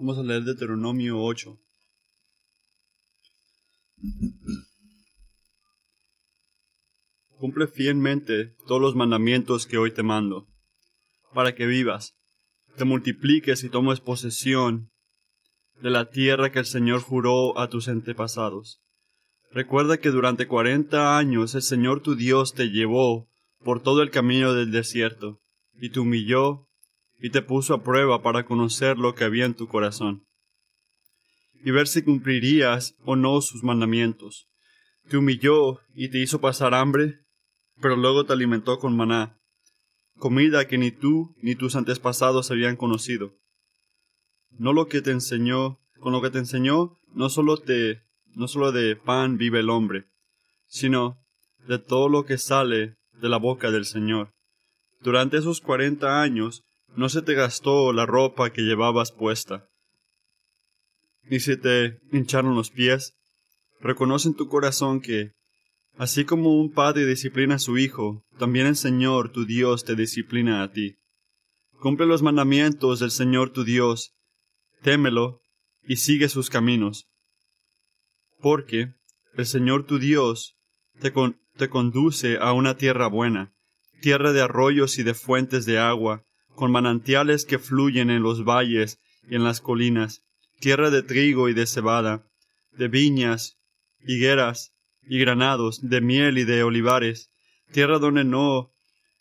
Vamos a leer Deuteronomio 8. Cumple fielmente todos los mandamientos que hoy te mando, para que vivas, te multipliques y tomes posesión de la tierra que el Señor juró a tus antepasados. Recuerda que durante cuarenta años el Señor tu Dios te llevó por todo el camino del desierto, y te humilló y te puso a prueba para conocer lo que había en tu corazón, y ver si cumplirías o no sus mandamientos. Te humilló y te hizo pasar hambre, pero luego te alimentó con maná, comida que ni tú ni tus antepasados habían conocido. No lo que te enseñó, con lo que te enseñó, no solo te, no solo de pan vive el hombre, sino de todo lo que sale de la boca del Señor. Durante esos cuarenta años no se te gastó la ropa que llevabas puesta, ni se te hincharon los pies. Reconoce en tu corazón que, así como un padre disciplina a su hijo, también el Señor tu Dios te disciplina a ti. Cumple los mandamientos del Señor tu Dios, témelo y sigue sus caminos. Porque el Señor tu Dios te, te conduce a una tierra buena, tierra de arroyos y de fuentes de agua, con manantiales que fluyen en los valles y en las colinas, tierra de trigo y de cebada, de viñas, higueras y granados, de miel y de olivares, tierra donde no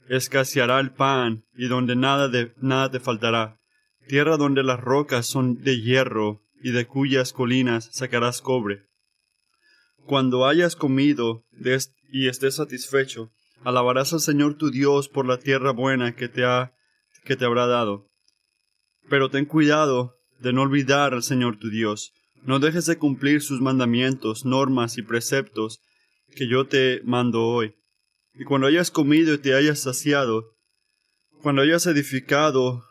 escaseará el pan y donde nada de nada te faltará, tierra donde las rocas son de hierro y de cuyas colinas sacarás cobre. Cuando hayas comido y estés satisfecho, alabarás al Señor tu Dios por la tierra buena que te ha que te habrá dado. Pero ten cuidado de no olvidar al Señor tu Dios. No dejes de cumplir sus mandamientos, normas y preceptos que yo te mando hoy. Y cuando hayas comido y te hayas saciado, cuando hayas edificado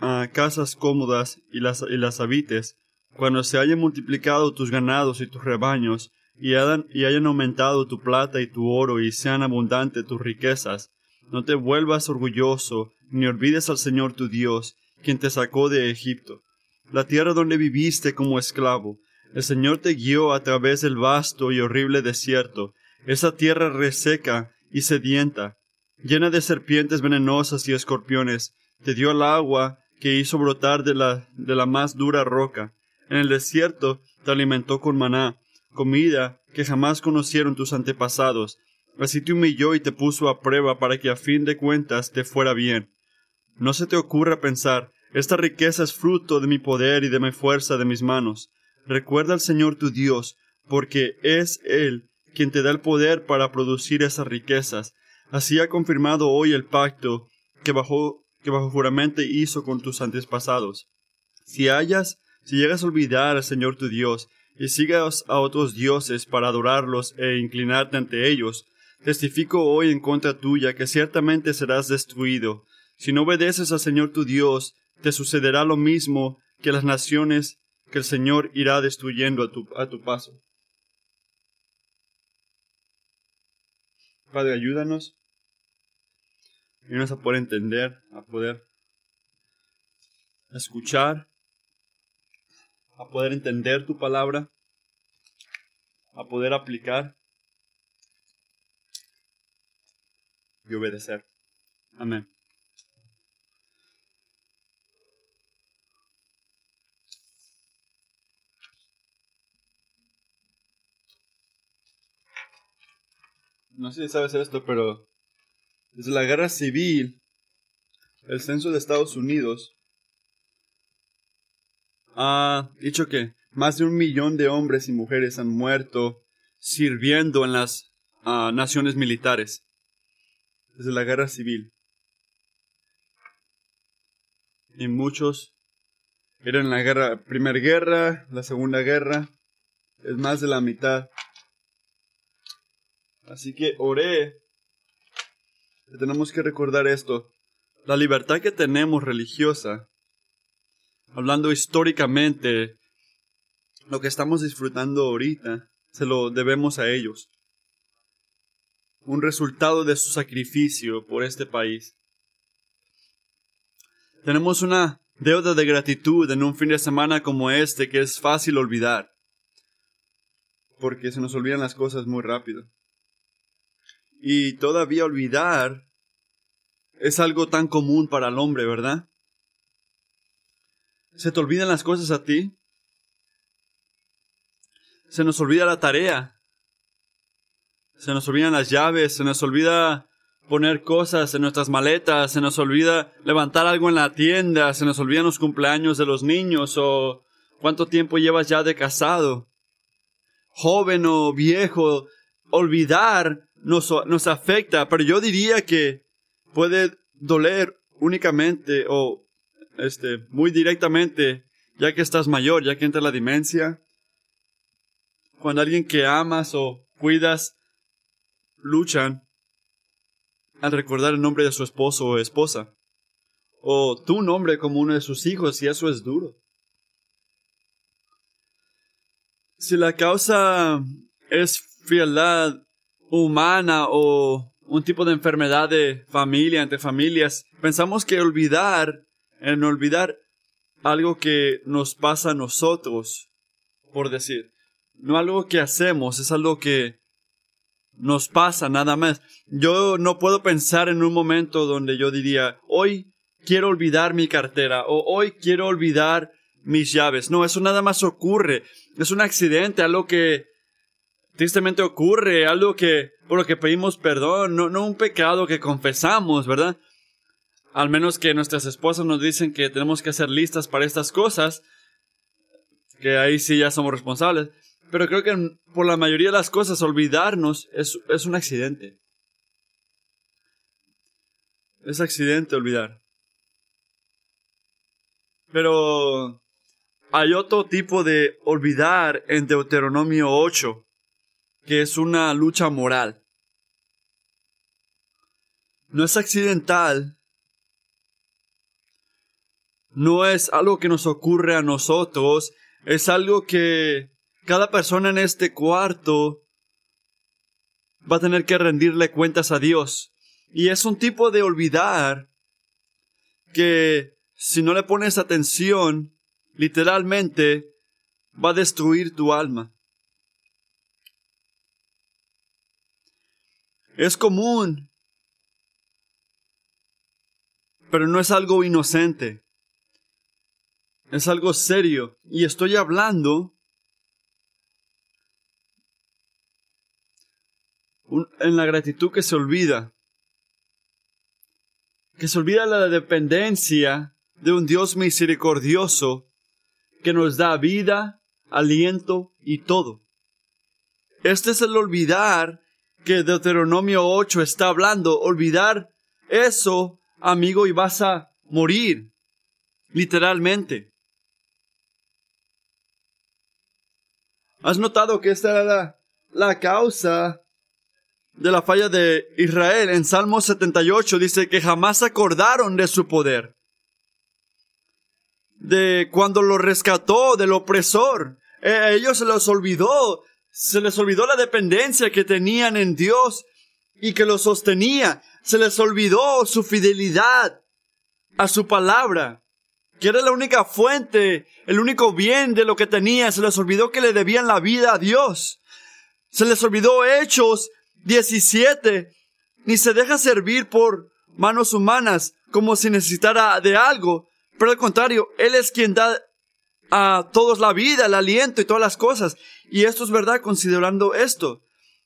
a casas cómodas y las, y las habites, cuando se hayan multiplicado tus ganados y tus rebaños, y hayan, y hayan aumentado tu plata y tu oro, y sean abundantes tus riquezas, no te vuelvas orgulloso, ni olvides al Señor tu Dios, quien te sacó de Egipto, la tierra donde viviste como esclavo. El Señor te guió a través del vasto y horrible desierto, esa tierra reseca y sedienta, llena de serpientes venenosas y escorpiones, te dio el agua que hizo brotar de la, de la más dura roca. En el desierto te alimentó con maná, comida que jamás conocieron tus antepasados. Así te humilló y te puso a prueba para que a fin de cuentas te fuera bien. No se te ocurra pensar, esta riqueza es fruto de mi poder y de mi fuerza de mis manos. Recuerda al Señor tu Dios, porque es Él quien te da el poder para producir esas riquezas. Así ha confirmado hoy el pacto que bajo, que bajo juramento hizo con tus antepasados. Si hayas, si llegas a olvidar al Señor tu Dios, y sigas a otros dioses para adorarlos e inclinarte ante ellos, testifico hoy en contra tuya que ciertamente serás destruido, si no obedeces al Señor tu Dios, te sucederá lo mismo que las naciones que el Señor irá destruyendo a tu, a tu paso. Padre, ayúdanos. Ayúdanos a poder entender, a poder escuchar, a poder entender tu palabra, a poder aplicar y obedecer. Amén. no sé si sabes esto, pero desde la guerra civil, el censo de Estados Unidos ha dicho que más de un millón de hombres y mujeres han muerto sirviendo en las ah, naciones militares desde la guerra civil. Y muchos eran la guerra, primera guerra, la segunda guerra, es más de la mitad. Así que oré. Tenemos que recordar esto. La libertad que tenemos religiosa, hablando históricamente, lo que estamos disfrutando ahorita, se lo debemos a ellos. Un resultado de su sacrificio por este país. Tenemos una deuda de gratitud en un fin de semana como este que es fácil olvidar. Porque se nos olvidan las cosas muy rápido. Y todavía olvidar es algo tan común para el hombre, ¿verdad? ¿Se te olvidan las cosas a ti? Se nos olvida la tarea. Se nos olvidan las llaves, se nos olvida poner cosas en nuestras maletas, se nos olvida levantar algo en la tienda, se nos olvidan los cumpleaños de los niños o cuánto tiempo llevas ya de casado. Joven o viejo, olvidar nos, nos afecta, pero yo diría que puede doler únicamente o este, muy directamente ya que estás mayor, ya que entra la demencia. Cuando alguien que amas o cuidas luchan al recordar el nombre de su esposo o esposa, o tu nombre como uno de sus hijos, y eso es duro. Si la causa es frialdad humana o un tipo de enfermedad de familia, entre familias, pensamos que olvidar, en olvidar algo que nos pasa a nosotros, por decir, no algo que hacemos, es algo que nos pasa nada más. Yo no puedo pensar en un momento donde yo diría, hoy quiero olvidar mi cartera o hoy quiero olvidar mis llaves. No, eso nada más ocurre. Es un accidente, algo que tristemente ocurre, algo que por lo que pedimos perdón, no, no un pecado que confesamos, ¿verdad? Al menos que nuestras esposas nos dicen que tenemos que hacer listas para estas cosas, que ahí sí ya somos responsables. Pero creo que por la mayoría de las cosas olvidarnos es, es un accidente. Es accidente olvidar. Pero hay otro tipo de olvidar en Deuteronomio 8, que es una lucha moral. No es accidental. No es algo que nos ocurre a nosotros. Es algo que cada persona en este cuarto va a tener que rendirle cuentas a Dios. Y es un tipo de olvidar que si no le pones atención, literalmente va a destruir tu alma. Es común, pero no es algo inocente. Es algo serio. Y estoy hablando en la gratitud que se olvida. Que se olvida la dependencia de un Dios misericordioso que nos da vida, aliento y todo. Este es el olvidar que Deuteronomio 8 está hablando. Olvidar eso, amigo, y vas a morir. Literalmente. ¿Has notado que esta era la, la causa de la falla de Israel. En Salmo 78 dice que jamás acordaron de su poder. De cuando lo rescató del opresor. Eh, a ellos se les olvidó, se les olvidó la dependencia que tenían en Dios y que lo sostenía. Se les olvidó su fidelidad a su palabra, que era la única fuente, el único bien de lo que tenían. Se les olvidó que le debían la vida a Dios. Se les olvidó hechos 17, ni se deja servir por manos humanas como si necesitara de algo, pero al contrario, Él es quien da a todos la vida, el aliento y todas las cosas. Y esto es verdad considerando esto.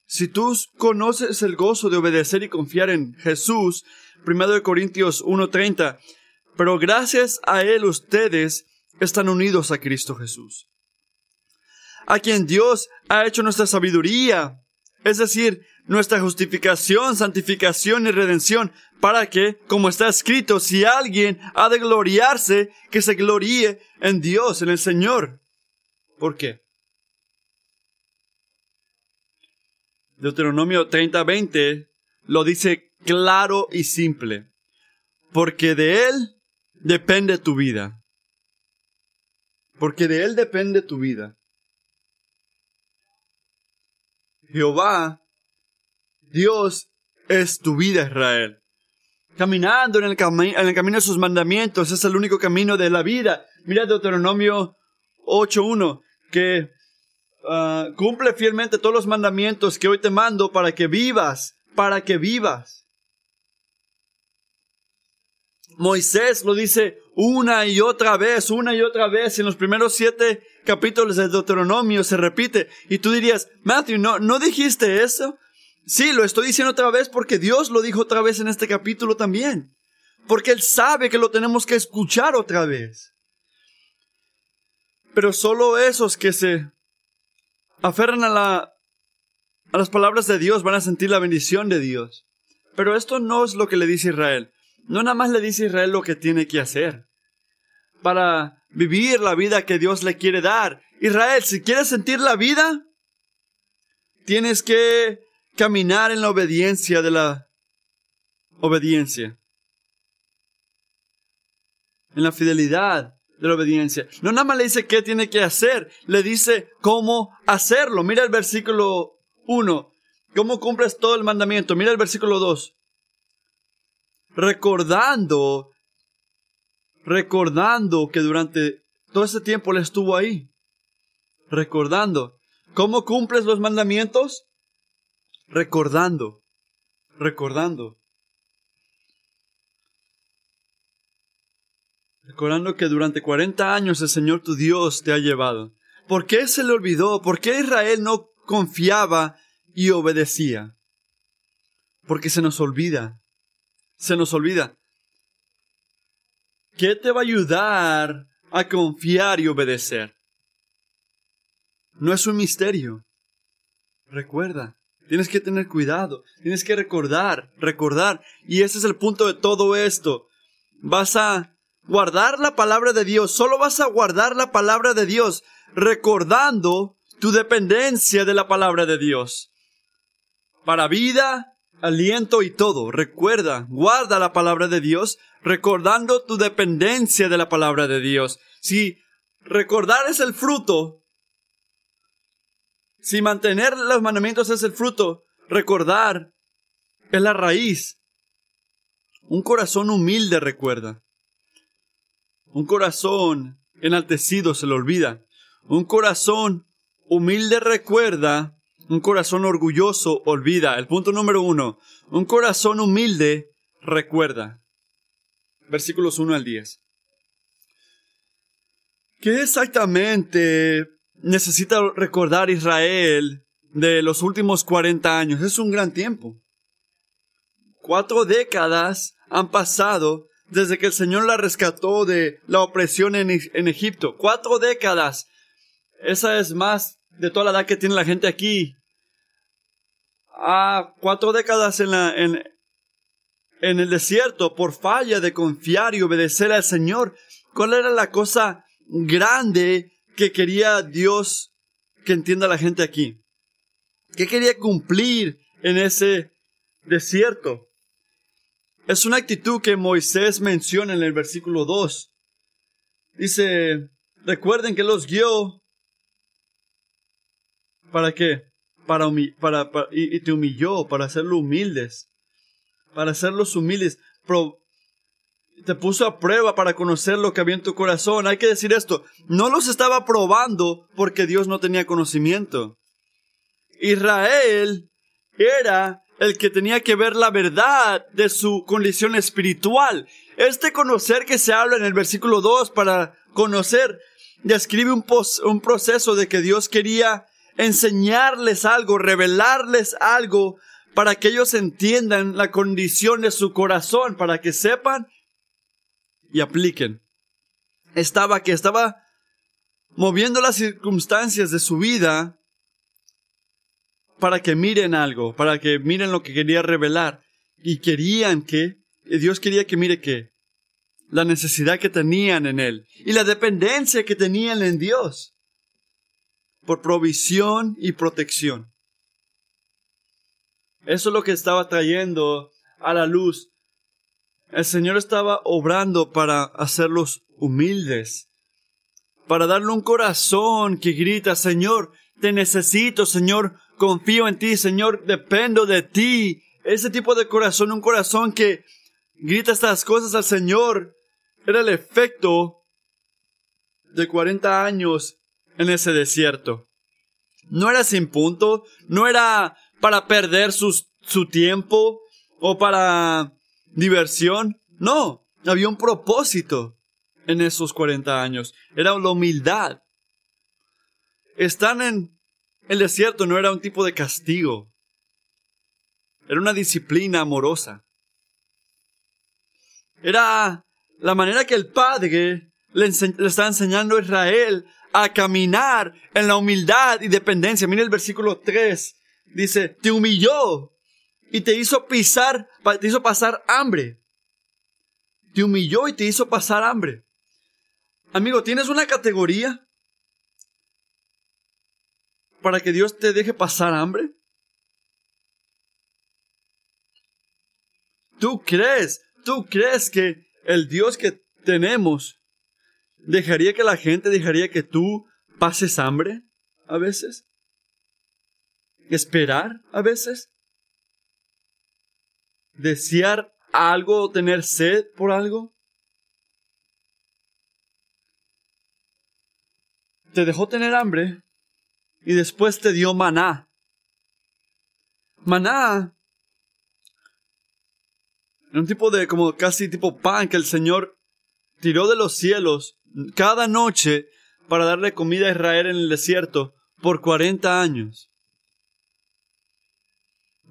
Si tú conoces el gozo de obedecer y confiar en Jesús, 1 Corintios 1:30, pero gracias a Él ustedes están unidos a Cristo Jesús, a quien Dios ha hecho nuestra sabiduría, es decir, nuestra justificación, santificación y redención, para que, como está escrito, si alguien ha de gloriarse, que se gloríe en Dios, en el Señor. ¿Por qué? Deuteronomio 30:20 lo dice claro y simple, porque de Él depende tu vida. Porque de Él depende tu vida. Jehová Dios es tu vida, Israel. caminando en el, en el camino de sus mandamientos. Es el único camino de la vida. Mira Deuteronomio 8.1, que ah, cumple fielmente todos los mandamientos que hoy te mando para que vivas, para que vivas. Moisés lo dice una y otra vez, una y otra vez. En los primeros siete capítulos de Deuteronomio se repite. Y tú dirías, Matthew, ¿no, ¿no dijiste eso? Sí, lo estoy diciendo otra vez porque Dios lo dijo otra vez en este capítulo también. Porque Él sabe que lo tenemos que escuchar otra vez. Pero solo esos que se aferran a la, a las palabras de Dios van a sentir la bendición de Dios. Pero esto no es lo que le dice Israel. No nada más le dice Israel lo que tiene que hacer para vivir la vida que Dios le quiere dar. Israel, si quieres sentir la vida, tienes que caminar en la obediencia de la obediencia. En la fidelidad de la obediencia. No nada más le dice qué tiene que hacer, le dice cómo hacerlo. Mira el versículo 1. ¿Cómo cumples todo el mandamiento? Mira el versículo 2. Recordando, recordando que durante todo ese tiempo le estuvo ahí. Recordando. ¿Cómo cumples los mandamientos? Recordando. Recordando. recordando que durante 40 años el Señor tu Dios te ha llevado. ¿Por qué se le olvidó? ¿Por qué Israel no confiaba y obedecía? Porque se nos olvida. Se nos olvida. ¿Qué te va a ayudar a confiar y obedecer? No es un misterio. Recuerda, tienes que tener cuidado, tienes que recordar, recordar. Y ese es el punto de todo esto. Vas a guardar la palabra de Dios. Solo vas a guardar la palabra de Dios recordando tu dependencia de la palabra de Dios. Para vida, aliento y todo. Recuerda, guarda la palabra de Dios recordando tu dependencia de la palabra de Dios. Si recordar es el fruto, si mantener los mandamientos es el fruto, recordar es la raíz. Un corazón humilde recuerda. Un corazón enaltecido se le olvida. Un corazón humilde recuerda. Un corazón orgulloso olvida. El punto número uno. Un corazón humilde recuerda. Versículos 1 al 10. ¿Qué exactamente necesita recordar Israel de los últimos 40 años? Es un gran tiempo. Cuatro décadas han pasado desde que el Señor la rescató de la opresión en, Egipto. Cuatro décadas. Esa es más de toda la edad que tiene la gente aquí. Ah, cuatro décadas en, la, en, en el desierto por falla de confiar y obedecer al Señor. ¿Cuál era la cosa grande que quería Dios que entienda la gente aquí? ¿Qué quería cumplir en ese desierto? Es una actitud que Moisés menciona en el versículo 2. Dice, recuerden que los guió. ¿Para qué? Para, para, y, te humilló, para hacerlo humildes. Para hacerlos humildes. te puso a prueba para conocer lo que había en tu corazón. Hay que decir esto. No los estaba probando porque Dios no tenía conocimiento. Israel era el que tenía que ver la verdad de su condición espiritual. Este conocer que se habla en el versículo 2 para conocer describe un, un proceso de que Dios quería enseñarles algo, revelarles algo para que ellos entiendan la condición de su corazón, para que sepan y apliquen. Estaba que estaba moviendo las circunstancias de su vida para que miren algo, para que miren lo que quería revelar. Y querían que, Dios quería que mire que, la necesidad que tenían en Él y la dependencia que tenían en Dios por provisión y protección. Eso es lo que estaba trayendo a la luz. El Señor estaba obrando para hacerlos humildes, para darle un corazón que grita, Señor, te necesito, Señor, confío en ti, Señor, dependo de ti. Ese tipo de corazón, un corazón que grita estas cosas al Señor, era el efecto de 40 años en ese desierto. No era sin punto, no era para perder su tiempo o para diversión, no, había un propósito en esos 40 años, era la humildad. Están en el desierto no era un tipo de castigo, era una disciplina amorosa. Era la manera que el Padre le, le está enseñando a Israel a caminar en la humildad y dependencia. Mira el versículo 3. Dice, te humilló y te hizo pisar, te hizo pasar hambre. Te humilló y te hizo pasar hambre. Amigo, ¿tienes una categoría para que Dios te deje pasar hambre? ¿Tú crees, tú crees que el Dios que tenemos dejaría que la gente, dejaría que tú pases hambre a veces? ¿Esperar a veces? ¿Desear algo o tener sed por algo? Te dejó tener hambre y después te dio maná. Maná un tipo de, como casi tipo pan que el Señor tiró de los cielos cada noche para darle comida a Israel en el desierto por 40 años.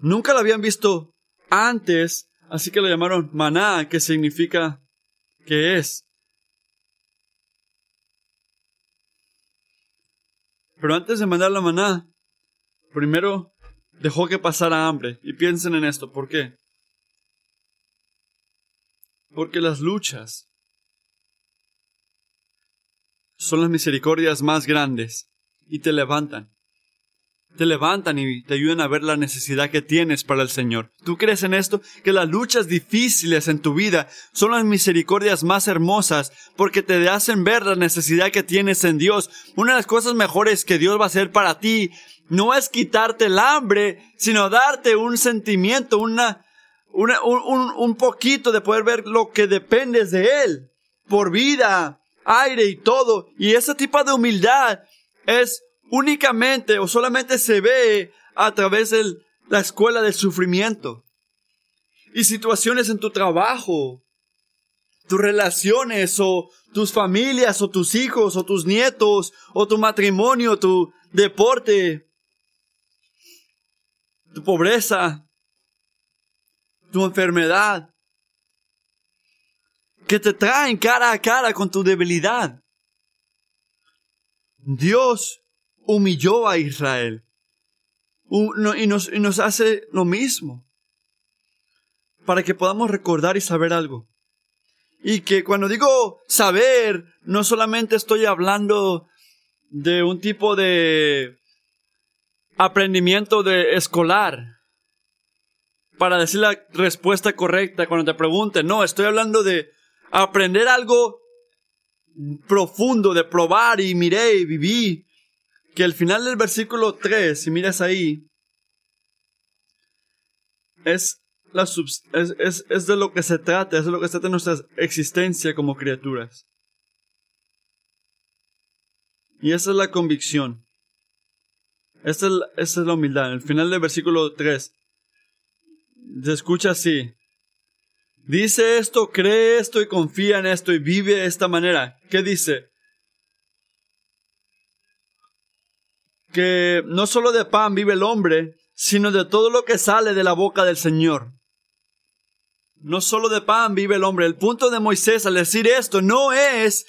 Nunca lo habían visto antes, así que lo llamaron maná, que significa que es. Pero antes de mandar la maná, primero dejó que pasara hambre. Y piensen en esto, ¿por qué? Porque las luchas son las misericordias más grandes y te levantan. Te levantan y te ayudan a ver la necesidad que tienes para el Señor. ¿Tú crees en esto? Que las luchas difíciles en tu vida son las misericordias más hermosas porque te hacen ver la necesidad que tienes en Dios. Una de las cosas mejores que Dios va a hacer para ti no es quitarte el hambre, sino darte un sentimiento, una, un, un poquito de poder ver lo que dependes de Él, por vida, aire y todo. Y ese tipo de humildad es únicamente o solamente se ve a través de la escuela del sufrimiento. Y situaciones en tu trabajo, tus relaciones o tus familias o tus hijos o tus nietos o tu matrimonio, tu deporte, tu pobreza, tu enfermedad, que te traen cara a cara con tu debilidad. Dios humilló a Israel y nos, y nos hace lo mismo para que podamos recordar y saber algo. Y que cuando digo saber, no solamente estoy hablando de un tipo de aprendimiento de escolar, para decir la respuesta correcta cuando te pregunten. No, estoy hablando de aprender algo profundo, de probar y miré y viví. Que al final del versículo 3, si miras ahí, es, la es, es, de lo que se trata, es de lo que se trata nuestra existencia como criaturas. Y esa es la convicción. Esa es, esa es la humildad. Al final del versículo 3, se escucha así. Dice esto, cree esto y confía en esto y vive de esta manera. ¿Qué dice? Que no solo de pan vive el hombre, sino de todo lo que sale de la boca del Señor. No solo de pan vive el hombre. El punto de Moisés al decir esto no es,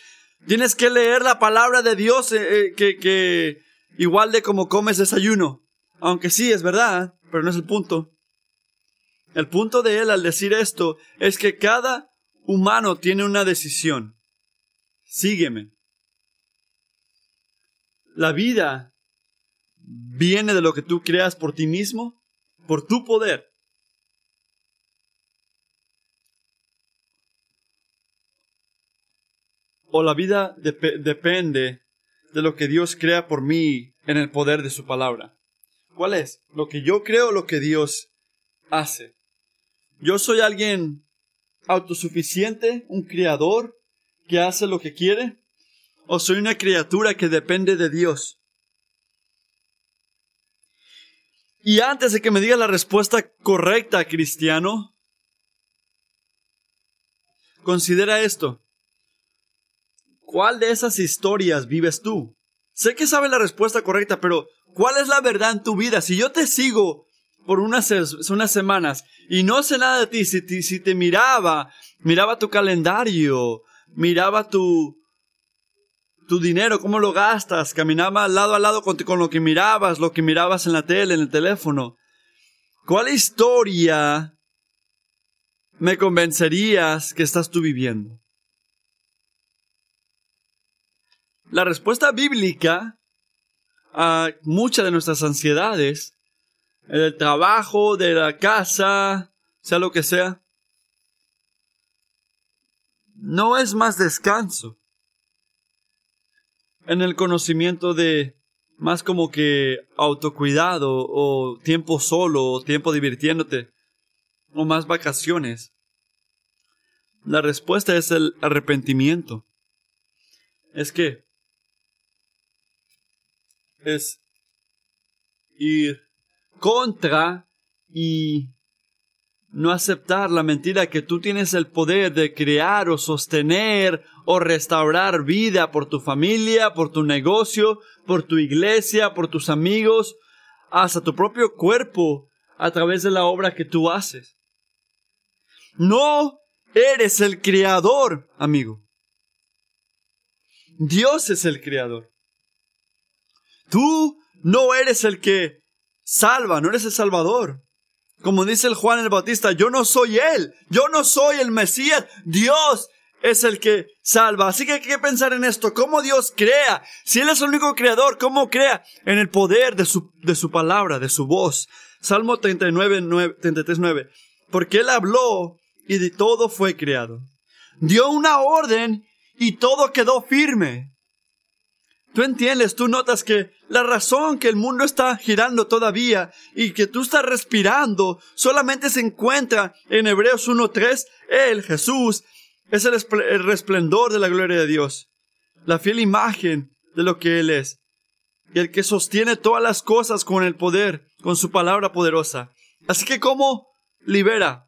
tienes que leer la palabra de Dios eh, eh, que, que igual de como comes desayuno. Aunque sí, es verdad, pero no es el punto. El punto de él al decir esto es que cada humano tiene una decisión. Sígueme. La vida viene de lo que tú creas por ti mismo, por tu poder. O la vida depende de lo que Dios crea por mí en el poder de su palabra. ¿Cuál es? ¿Lo que yo creo lo que Dios hace? Yo soy alguien autosuficiente, un criador que hace lo que quiere? ¿O soy una criatura que depende de Dios? Y antes de que me diga la respuesta correcta, cristiano, considera esto. ¿Cuál de esas historias vives tú? Sé que sabes la respuesta correcta, pero ¿cuál es la verdad en tu vida? Si yo te sigo por unas, unas semanas y no sé nada de ti, si te, si te miraba, miraba tu calendario, miraba tu, tu dinero, cómo lo gastas, caminaba lado a lado con, con, lo que mirabas, lo que mirabas en la tele, en el teléfono. ¿Cuál historia me convencerías que estás tú viviendo? La respuesta bíblica a muchas de nuestras ansiedades, del trabajo, de la casa, sea lo que sea, no es más descanso en el conocimiento de más como que autocuidado o tiempo solo o tiempo divirtiéndote o más vacaciones. La respuesta es el arrepentimiento. Es que es ir contra y no aceptar la mentira que tú tienes el poder de crear o sostener o restaurar vida por tu familia, por tu negocio, por tu iglesia, por tus amigos, hasta tu propio cuerpo a través de la obra que tú haces. No eres el creador, amigo. Dios es el creador. Tú no eres el que salva, no eres el salvador. Como dice el Juan el Bautista, yo no soy él, yo no soy el Mesías, Dios es el que salva. Así que hay que pensar en esto, cómo Dios crea. Si Él es el único creador, ¿cómo crea? En el poder de su, de su palabra, de su voz. Salmo 39, 9, 33, 9. Porque Él habló y de todo fue creado. Dio una orden y todo quedó firme. Tú entiendes, tú notas que la razón que el mundo está girando todavía y que tú estás respirando solamente se encuentra en Hebreos 1.3. Él, Jesús, es el, el resplendor de la gloria de Dios, la fiel imagen de lo que Él es, y el que sostiene todas las cosas con el poder, con su palabra poderosa. Así que, ¿cómo libera?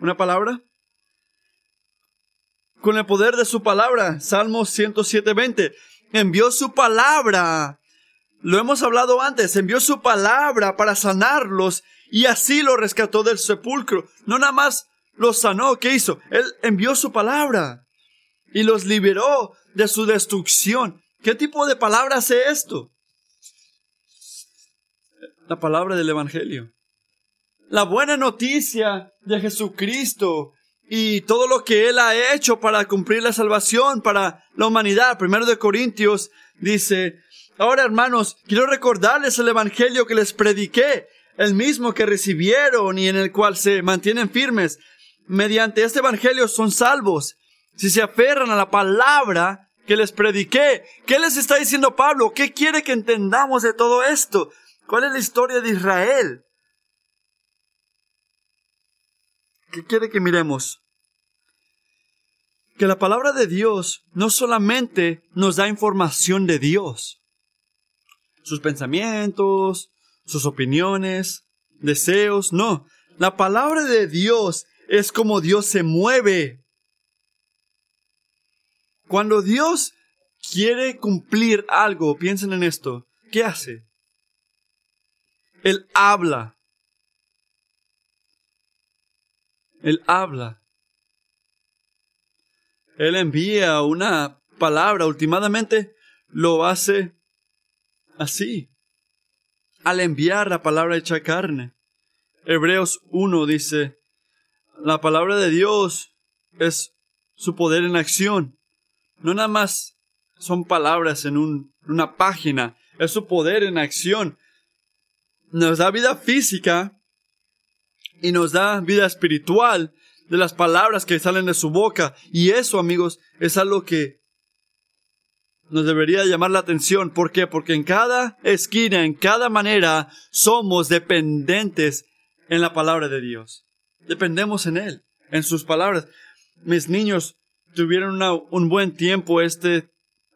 ¿Una palabra? Con el poder de su palabra. Salmo 107.20. Envió su palabra. Lo hemos hablado antes. Envió su palabra para sanarlos y así lo rescató del sepulcro. No nada más los sanó. ¿Qué hizo? Él envió su palabra y los liberó de su destrucción. ¿Qué tipo de palabra hace esto? La palabra del Evangelio. La buena noticia de Jesucristo y todo lo que Él ha hecho para cumplir la salvación para la humanidad. Primero de Corintios dice, ahora hermanos, quiero recordarles el Evangelio que les prediqué, el mismo que recibieron y en el cual se mantienen firmes. Mediante este Evangelio son salvos. Si se aferran a la palabra que les prediqué. ¿Qué les está diciendo Pablo? ¿Qué quiere que entendamos de todo esto? ¿Cuál es la historia de Israel? ¿Qué quiere que miremos? Que la palabra de Dios no solamente nos da información de Dios, sus pensamientos, sus opiniones, deseos, no. La palabra de Dios es como Dios se mueve. Cuando Dios quiere cumplir algo, piensen en esto, ¿qué hace? Él habla. Él habla. Él envía una palabra, últimamente lo hace así, al enviar la palabra hecha carne. Hebreos 1 dice, la palabra de Dios es su poder en acción. No nada más son palabras en una página, es su poder en acción. Nos da vida física y nos da vida espiritual de las palabras que salen de su boca. Y eso, amigos, es algo que nos debería llamar la atención. ¿Por qué? Porque en cada esquina, en cada manera, somos dependientes en la palabra de Dios. Dependemos en Él. en sus palabras. Mis niños tuvieron un buen tiempo este,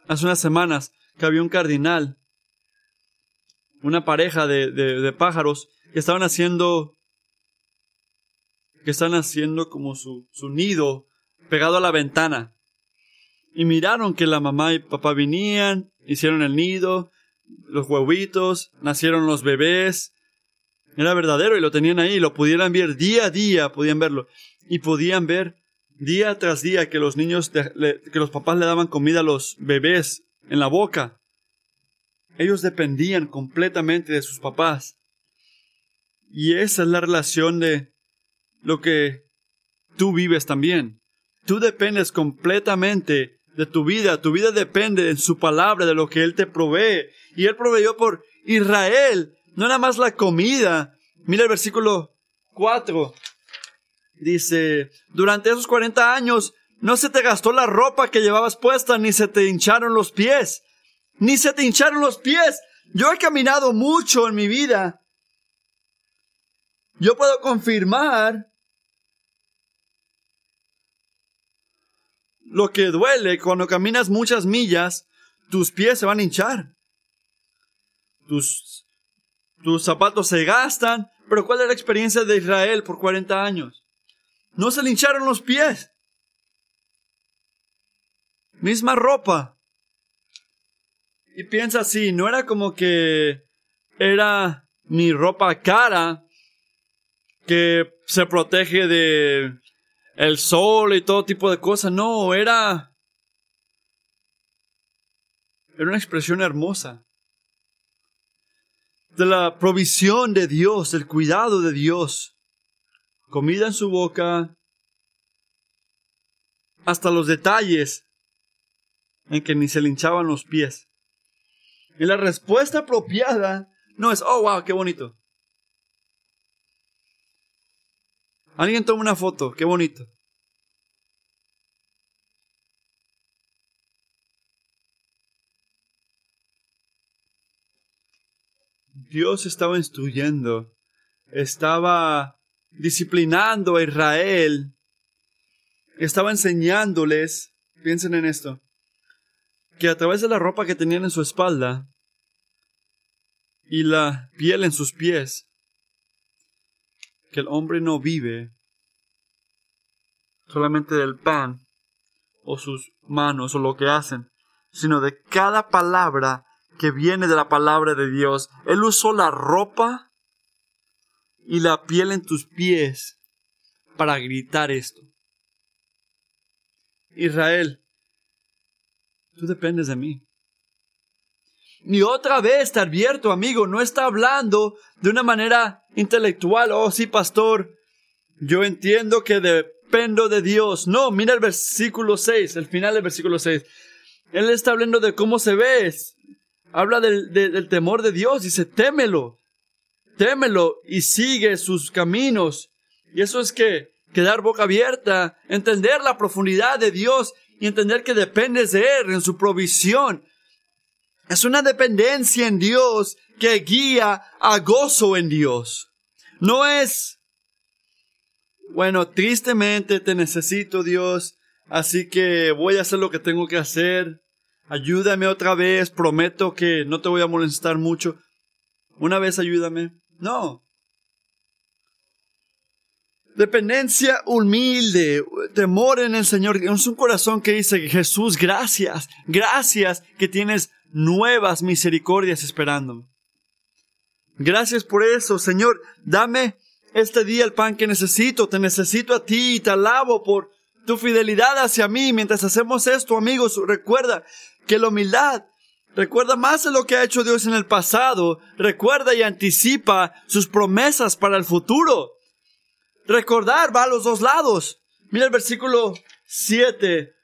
hace unas semanas, que había un cardinal, una pareja de, de, pájaros que estaban haciendo, que están haciendo como su, su nido pegado a la ventana. Y miraron que la mamá y papá venían, hicieron el nido, los huevitos, nacieron los bebés. Era verdadero y lo tenían ahí, lo pudieran ver día a día, podían verlo. Y podían ver día tras día que los niños, que los papás le daban comida a los bebés en la boca. Ellos dependían completamente de sus papás. Y esa es la relación de lo que tú vives también. Tú dependes completamente de tu vida. Tu vida depende de su palabra, de lo que Él te provee. Y Él proveyó por Israel, no nada más la comida. Mira el versículo 4. Dice, durante esos 40 años no se te gastó la ropa que llevabas puesta, ni se te hincharon los pies. Ni se te hincharon los pies. Yo he caminado mucho en mi vida. Yo puedo confirmar lo que duele cuando caminas muchas millas, tus pies se van a hinchar. Tus, tus zapatos se gastan. Pero ¿cuál es la experiencia de Israel por 40 años? No se le hincharon los pies. Misma ropa. Y piensa así, no era como que era mi ropa cara que se protege de el sol y todo tipo de cosas. No, era era una expresión hermosa de la provisión de Dios, del cuidado de Dios comida en su boca, hasta los detalles en que ni se le hinchaban los pies. Y la respuesta apropiada no es, oh, wow, qué bonito. Alguien toma una foto, qué bonito. Dios estaba instruyendo, estaba disciplinando a Israel, estaba enseñándoles, piensen en esto, que a través de la ropa que tenían en su espalda y la piel en sus pies, que el hombre no vive solamente del pan o sus manos o lo que hacen, sino de cada palabra que viene de la palabra de Dios. Él usó la ropa y la piel en tus pies para gritar esto. Israel, tú dependes de mí. Y otra vez te advierto, amigo, no está hablando de una manera intelectual. Oh, sí, pastor, yo entiendo que dependo de Dios. No, mira el versículo 6, el final del versículo 6. Él está hablando de cómo se ve. Habla del, temor de Dios. Dice, témelo témelo y sigue sus caminos. Y eso es que quedar boca abierta, entender la profundidad de Dios y entender que dependes de Él en su provisión. Es una dependencia en Dios que guía a gozo en Dios. No es, bueno, tristemente te necesito Dios, así que voy a hacer lo que tengo que hacer. Ayúdame otra vez, prometo que no te voy a molestar mucho. Una vez ayúdame. No. Dependencia humilde, temor en el Señor. Es un corazón que dice, Jesús, gracias, gracias que tienes nuevas misericordias esperándome. Gracias por eso, Señor. Dame este día el pan que necesito. Te necesito a ti y te alabo por tu fidelidad hacia mí. Mientras hacemos esto, amigos, recuerda que la humildad Recuerda más de lo que ha hecho Dios en el pasado. Recuerda y anticipa sus promesas para el futuro. Recordar va a los dos lados. Mira el versículo 7.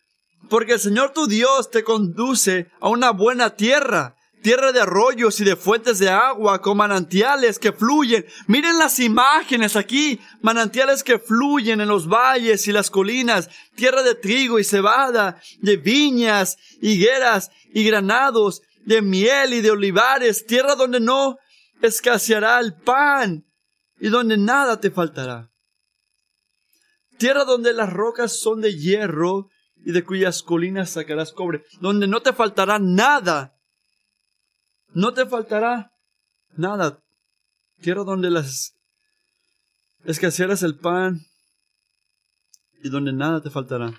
Porque el Señor tu Dios te conduce a una buena tierra tierra de arroyos y de fuentes de agua con manantiales que fluyen. Miren las imágenes aquí, manantiales que fluyen en los valles y las colinas, tierra de trigo y cebada, de viñas, higueras y granados, de miel y de olivares, tierra donde no escaseará el pan y donde nada te faltará. Tierra donde las rocas son de hierro y de cuyas colinas sacarás cobre, donde no te faltará nada. No te faltará nada. Tierra donde las escasearás el pan y donde nada te faltará.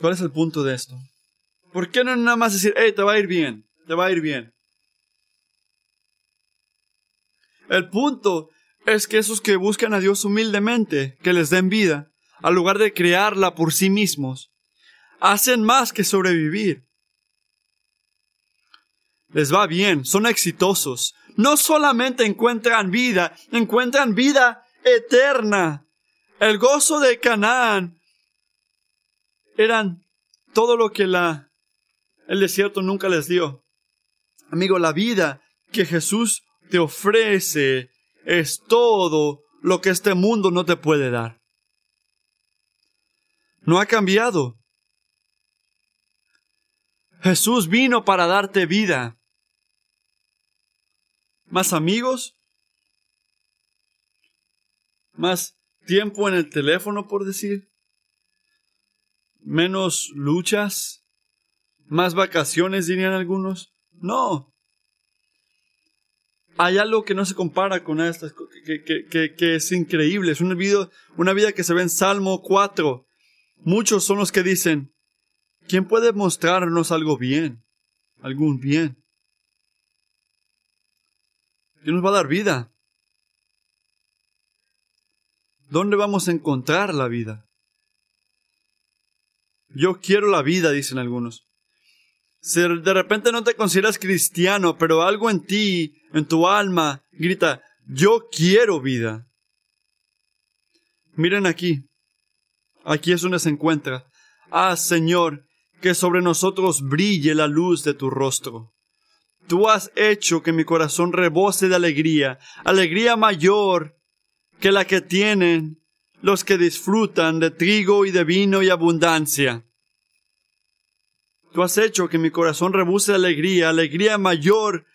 ¿Cuál es el punto de esto? ¿Por qué no nada más decir, hey, te va a ir bien, te va a ir bien? El punto es que esos que buscan a Dios humildemente, que les den vida, al lugar de crearla por sí mismos, hacen más que sobrevivir. Les va bien, son exitosos. No solamente encuentran vida, encuentran vida eterna. El gozo de Canaán eran todo lo que la, el desierto nunca les dio. Amigo, la vida que Jesús te ofrece es todo lo que este mundo no te puede dar. No ha cambiado. Jesús vino para darte vida. ¿Más amigos? ¿Más tiempo en el teléfono, por decir? ¿Menos luchas? ¿Más vacaciones, dirían algunos? No hay algo que no se compara con estas, que, que, que, es increíble. Es una vida, una vida que se ve en Salmo 4. Muchos son los que dicen, ¿quién puede mostrarnos algo bien? Algún bien. ¿Quién nos va a dar vida? ¿Dónde vamos a encontrar la vida? Yo quiero la vida, dicen algunos. Si de repente no te consideras cristiano, pero algo en ti, en tu alma, grita, yo quiero vida. Miren aquí. Aquí es donde se encuentra. Ah, Señor, que sobre nosotros brille la luz de tu rostro. Tú has hecho que mi corazón rebose de alegría, alegría mayor que la que tienen los que disfrutan de trigo y de vino y abundancia. Tú has hecho que mi corazón rebuse de alegría, alegría mayor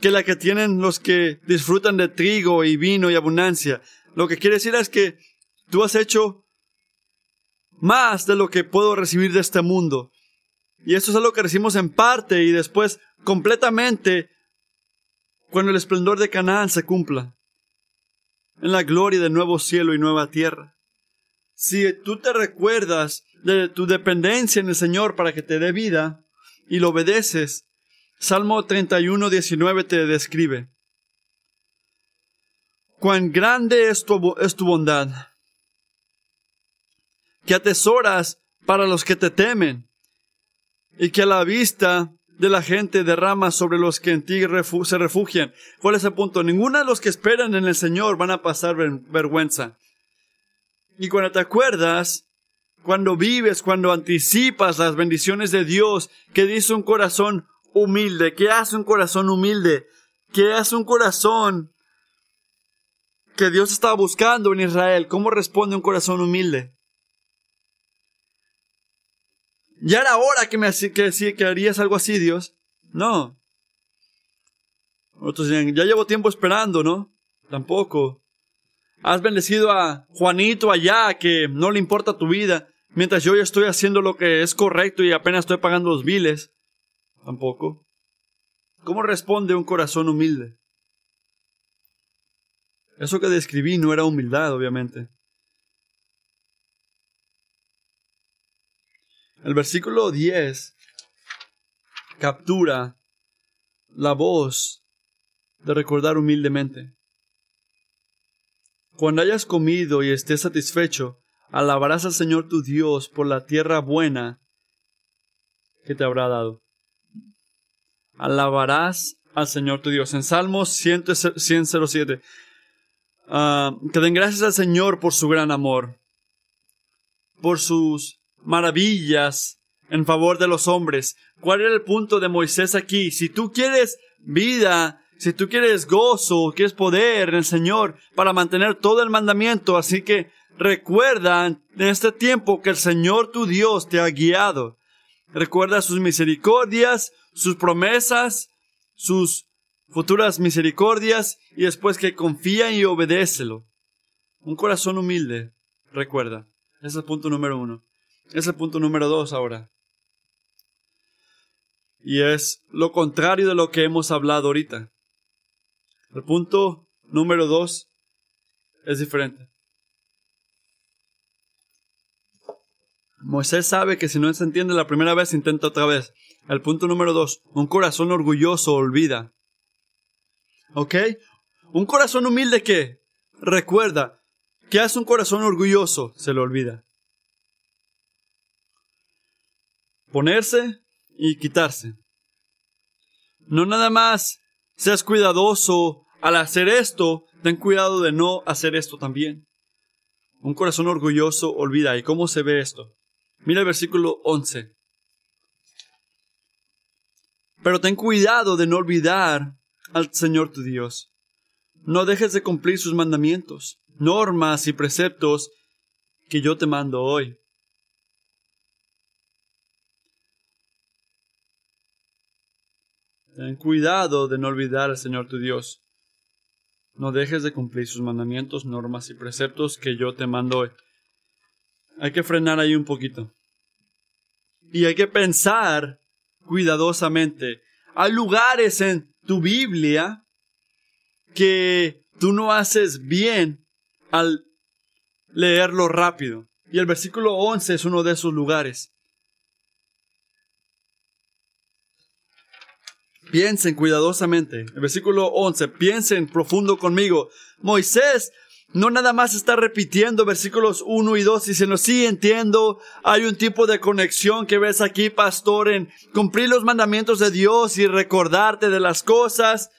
que la que tienen los que disfrutan de trigo y vino y abundancia. Lo que quiere decir es que tú has hecho más de lo que puedo recibir de este mundo. Y esto es algo que recibimos en parte y después completamente cuando el esplendor de Canaán se cumpla. En la gloria del nuevo cielo y nueva tierra. Si tú te recuerdas de tu dependencia en el Señor para que te dé vida y lo obedeces. Salmo 31, 19 te describe. Cuán grande es tu, es tu bondad, que atesoras para los que te temen, y que a la vista de la gente derrama sobre los que en ti se refugian. ¿Cuál es el punto? Ninguno de los que esperan en el Señor van a pasar vergüenza. Y cuando te acuerdas cuando vives, cuando anticipas las bendiciones de Dios, que dice un corazón humilde, que hace un corazón humilde, que hace un corazón que Dios estaba buscando en Israel. ¿Cómo responde un corazón humilde? Ya era hora que me que, que harías algo así, Dios. No. Otros dicen, ya llevo tiempo esperando, ¿no? Tampoco. Has bendecido a Juanito allá que no le importa tu vida. Mientras yo ya estoy haciendo lo que es correcto y apenas estoy pagando los biles. Tampoco. ¿Cómo responde un corazón humilde? Eso que describí no era humildad, obviamente. El versículo 10 captura la voz de recordar humildemente. Cuando hayas comido y estés satisfecho, alabarás al Señor tu Dios por la tierra buena que te habrá dado. Alabarás al Señor tu Dios. En Salmos 107. Ah, que den gracias al Señor por su gran amor, por sus maravillas en favor de los hombres. ¿Cuál era el punto de Moisés aquí? Si tú quieres vida, si tú quieres gozo, quieres poder en el Señor para mantener todo el mandamiento, así que Recuerda en este tiempo que el Señor tu Dios te ha guiado. Recuerda sus misericordias, sus promesas, sus futuras misericordias y después que confía y obedécelo. Un corazón humilde, recuerda. Ese es el punto número uno. Es el punto número dos ahora. Y es lo contrario de lo que hemos hablado ahorita. El punto número dos es diferente. Moisés sabe que si no se entiende la primera vez, intenta otra vez. El punto número dos, un corazón orgulloso olvida. ¿Ok? Un corazón humilde que recuerda que hace un corazón orgulloso, se lo olvida. Ponerse y quitarse. No nada más seas cuidadoso al hacer esto, ten cuidado de no hacer esto también. Un corazón orgulloso olvida. ¿Y cómo se ve esto? Mira el versículo 11. Pero ten cuidado de no olvidar al Señor tu Dios. No dejes de cumplir sus mandamientos, normas y preceptos que yo te mando hoy. Ten cuidado de no olvidar al Señor tu Dios. No dejes de cumplir sus mandamientos, normas y preceptos que yo te mando hoy. Hay que frenar ahí un poquito. Y hay que pensar cuidadosamente. Hay lugares en tu Biblia que tú no haces bien al leerlo rápido. Y el versículo 11 es uno de esos lugares. Piensen cuidadosamente. El versículo 11, piensen profundo conmigo. Moisés no nada más está repitiendo versículos 1 y 2, diciendo, sí entiendo, hay un tipo de conexión que ves aquí, pastor, en cumplir los mandamientos de Dios y recordarte de las cosas.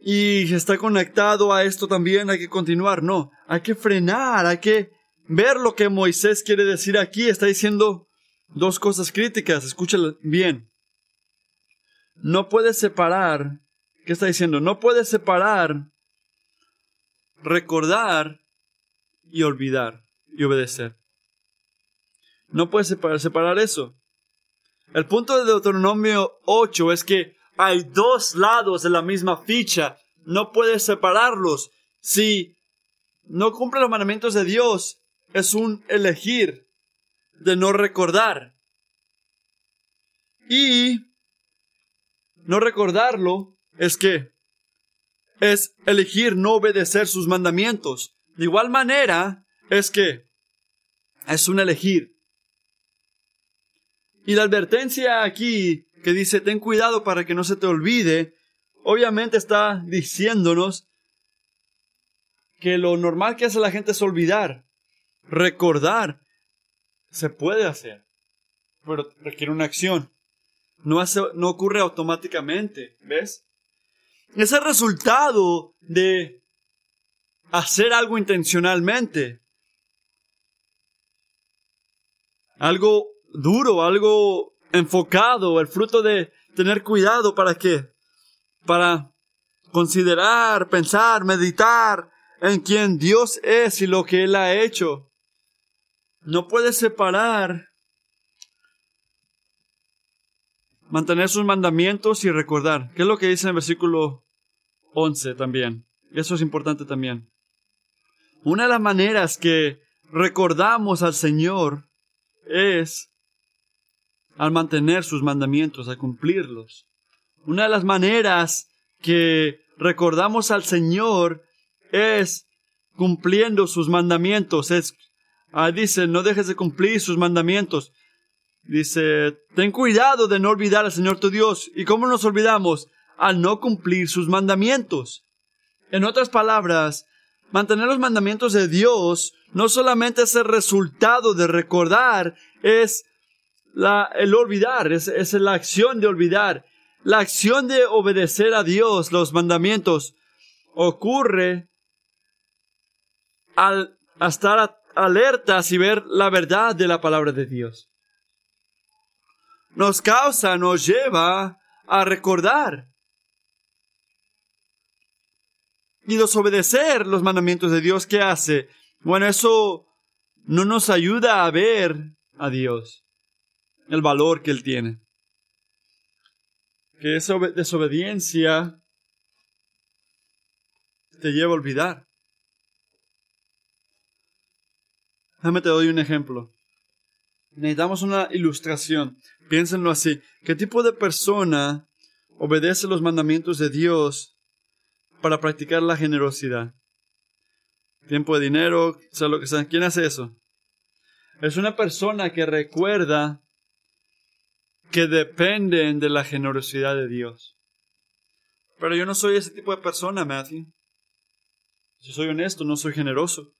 Y está conectado a esto también, hay que continuar. No, hay que frenar, hay que ver lo que Moisés quiere decir aquí. Está diciendo dos cosas críticas, escúchalo bien. No puedes separar, ¿qué está diciendo? No puedes separar recordar y olvidar y obedecer. No puedes separar, separar eso. El punto de Deuteronomio 8 es que hay dos lados de la misma ficha. No puedes separarlos. Si no cumple los mandamientos de Dios, es un elegir de no recordar. Y no recordarlo es que es elegir no obedecer sus mandamientos. De igual manera, es que es un elegir. Y la advertencia aquí que dice, ten cuidado para que no se te olvide, obviamente está diciéndonos que lo normal que hace la gente es olvidar. Recordar se puede hacer, pero requiere una acción. No, hace, no ocurre automáticamente, ¿ves? es el resultado de hacer algo intencionalmente. Algo duro, algo enfocado, el fruto de tener cuidado para qué? Para considerar, pensar, meditar en quién Dios es y lo que Él ha hecho. No puedes separar mantener sus mandamientos y recordar. ¿Qué es lo que dice en el versículo 11 también? Eso es importante también. Una de las maneras que recordamos al Señor es al mantener sus mandamientos, al cumplirlos. Una de las maneras que recordamos al Señor es cumpliendo sus mandamientos. Es, ah, dice, no dejes de cumplir sus mandamientos. Dice, ten cuidado de no olvidar al Señor tu Dios. ¿Y cómo nos olvidamos? Al no cumplir sus mandamientos. En otras palabras, mantener los mandamientos de Dios no solamente es el resultado de recordar, es la, el olvidar, es, es la acción de olvidar. La acción de obedecer a Dios, los mandamientos, ocurre al estar alertas y ver la verdad de la palabra de Dios nos causa, nos lleva a recordar y desobedecer los mandamientos de Dios, ¿qué hace? Bueno, eso no nos ayuda a ver a Dios, el valor que Él tiene. Que esa desobediencia te lleva a olvidar. Déjame te doy un ejemplo. Necesitamos una ilustración. Piénsenlo así. ¿Qué tipo de persona obedece los mandamientos de Dios para practicar la generosidad? Tiempo de dinero, lo que. ¿Quién hace eso? Es una persona que recuerda que dependen de la generosidad de Dios. Pero yo no soy ese tipo de persona, Matthew. Si soy honesto, no soy generoso.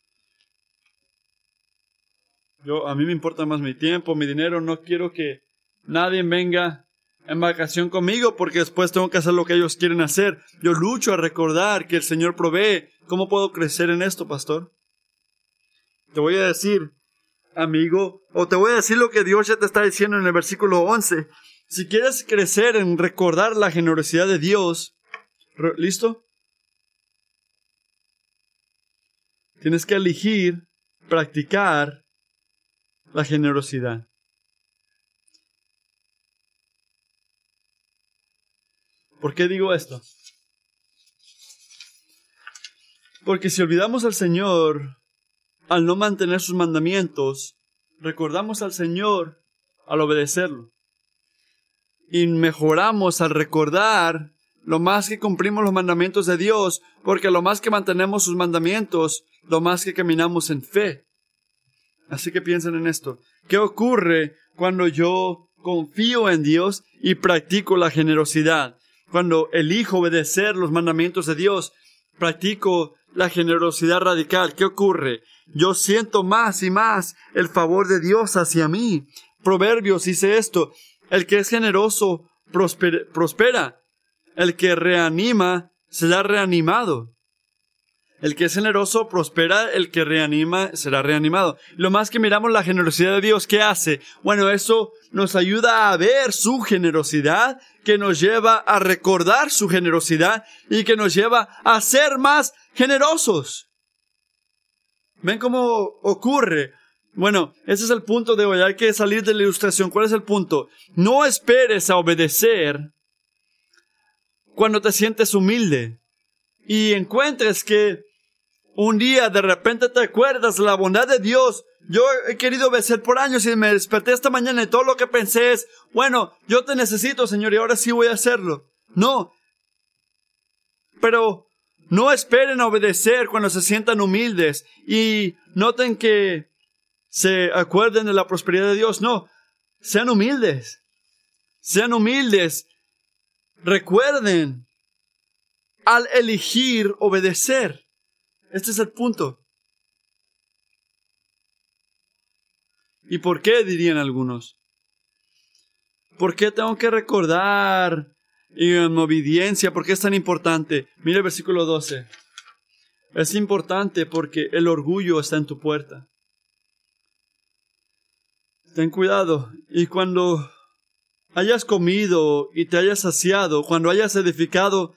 Yo, a mí me importa más mi tiempo, mi dinero. No quiero que nadie venga en vacación conmigo porque después tengo que hacer lo que ellos quieren hacer. Yo lucho a recordar que el Señor provee. ¿Cómo puedo crecer en esto, pastor? Te voy a decir, amigo, o te voy a decir lo que Dios ya te está diciendo en el versículo 11. Si quieres crecer en recordar la generosidad de Dios, ¿listo? Tienes que elegir, practicar la generosidad. ¿Por qué digo esto? Porque si olvidamos al Señor al no mantener sus mandamientos, recordamos al Señor al obedecerlo. Y mejoramos al recordar lo más que cumplimos los mandamientos de Dios, porque lo más que mantenemos sus mandamientos, lo más que caminamos en fe. Así que piensen en esto. ¿Qué ocurre cuando yo confío en Dios y practico la generosidad? Cuando elijo obedecer los mandamientos de Dios, practico la generosidad radical. ¿Qué ocurre? Yo siento más y más el favor de Dios hacia mí. Proverbios dice esto. El que es generoso prospera. El que reanima será reanimado. El que es generoso prospera, el que reanima será reanimado. Lo más que miramos la generosidad de Dios, ¿qué hace? Bueno, eso nos ayuda a ver su generosidad, que nos lleva a recordar su generosidad y que nos lleva a ser más generosos. ¿Ven cómo ocurre? Bueno, ese es el punto de hoy. Hay que salir de la ilustración. ¿Cuál es el punto? No esperes a obedecer cuando te sientes humilde y encuentres que un día de repente te acuerdas la bondad de Dios. Yo he querido obedecer por años y me desperté esta mañana y todo lo que pensé es, bueno, yo te necesito, Señor, y ahora sí voy a hacerlo. No. Pero no esperen a obedecer cuando se sientan humildes y noten que se acuerden de la prosperidad de Dios. No, sean humildes. Sean humildes. Recuerden al elegir obedecer. Este es el punto. ¿Y por qué? dirían algunos. ¿Por qué tengo que recordar en obediencia? ¿Por qué es tan importante? Mira el versículo 12. Es importante porque el orgullo está en tu puerta. Ten cuidado. Y cuando hayas comido y te hayas saciado, cuando hayas edificado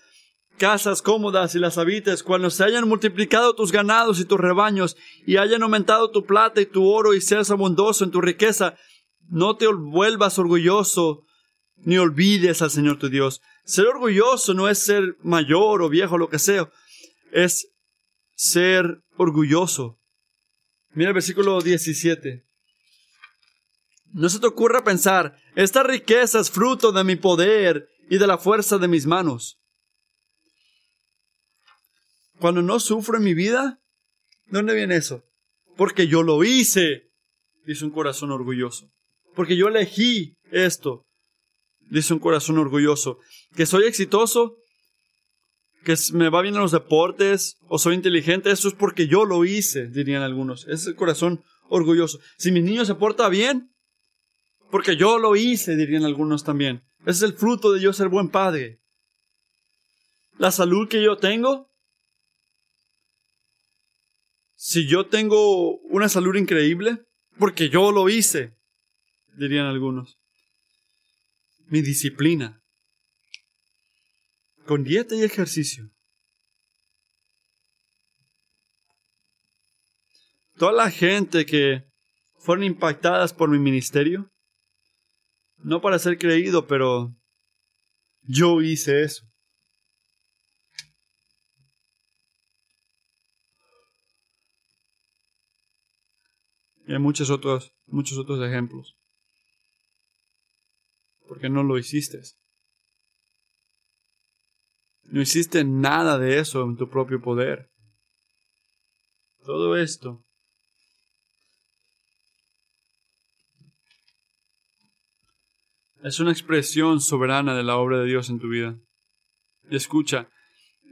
casas cómodas y las habites, cuando se hayan multiplicado tus ganados y tus rebaños, y hayan aumentado tu plata y tu oro, y seas abundoso en tu riqueza, no te vuelvas orgulloso, ni olvides al Señor tu Dios. Ser orgulloso no es ser mayor o viejo, lo que sea, es ser orgulloso. Mira el versículo 17. No se te ocurra pensar, esta riqueza es fruto de mi poder y de la fuerza de mis manos. Cuando no sufro en mi vida, ¿de dónde viene eso? Porque yo lo hice, dice un corazón orgulloso. Porque yo elegí esto, dice un corazón orgulloso. Que soy exitoso, que me va bien en los deportes, o soy inteligente, eso es porque yo lo hice, dirían algunos. Es el corazón orgulloso. Si mi niño se porta bien, porque yo lo hice, dirían algunos también. Ese es el fruto de yo ser buen padre. La salud que yo tengo, si yo tengo una salud increíble, porque yo lo hice, dirían algunos. Mi disciplina, con dieta y ejercicio. Toda la gente que fueron impactadas por mi ministerio, no para ser creído, pero yo hice eso. Y hay muchos otros, muchos otros ejemplos. Porque no lo hiciste. No hiciste nada de eso en tu propio poder. Todo esto es una expresión soberana de la obra de Dios en tu vida. Y escucha,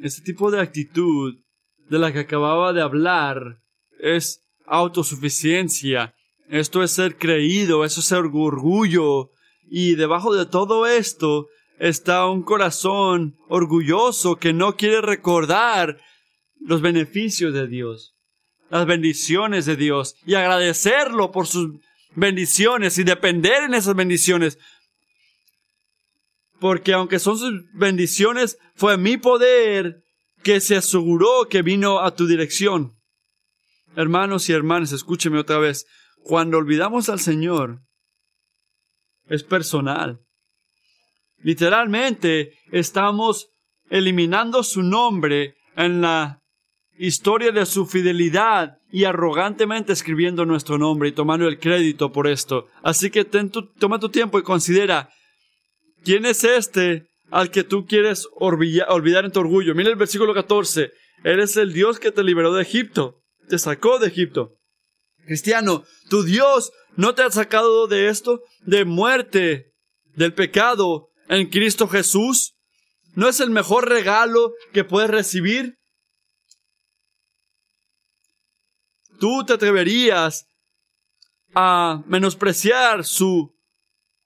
este tipo de actitud de la que acababa de hablar es autosuficiencia. Esto es ser creído, eso es ser orgullo. Y debajo de todo esto está un corazón orgulloso que no quiere recordar los beneficios de Dios, las bendiciones de Dios y agradecerlo por sus bendiciones y depender en esas bendiciones. Porque aunque son sus bendiciones, fue mi poder que se aseguró que vino a tu dirección. Hermanos y hermanas, escúcheme otra vez. Cuando olvidamos al Señor, es personal. Literalmente estamos eliminando su nombre en la historia de su fidelidad y arrogantemente escribiendo nuestro nombre y tomando el crédito por esto. Así que toma tu tiempo y considera, ¿quién es este al que tú quieres olvidar en tu orgullo? Mira el versículo 14. Eres el Dios que te liberó de Egipto, te sacó de Egipto. Cristiano, tu Dios no te ha sacado de esto, de muerte, del pecado, en Cristo Jesús? ¿No es el mejor regalo que puedes recibir? ¿Tú te atreverías a menospreciar su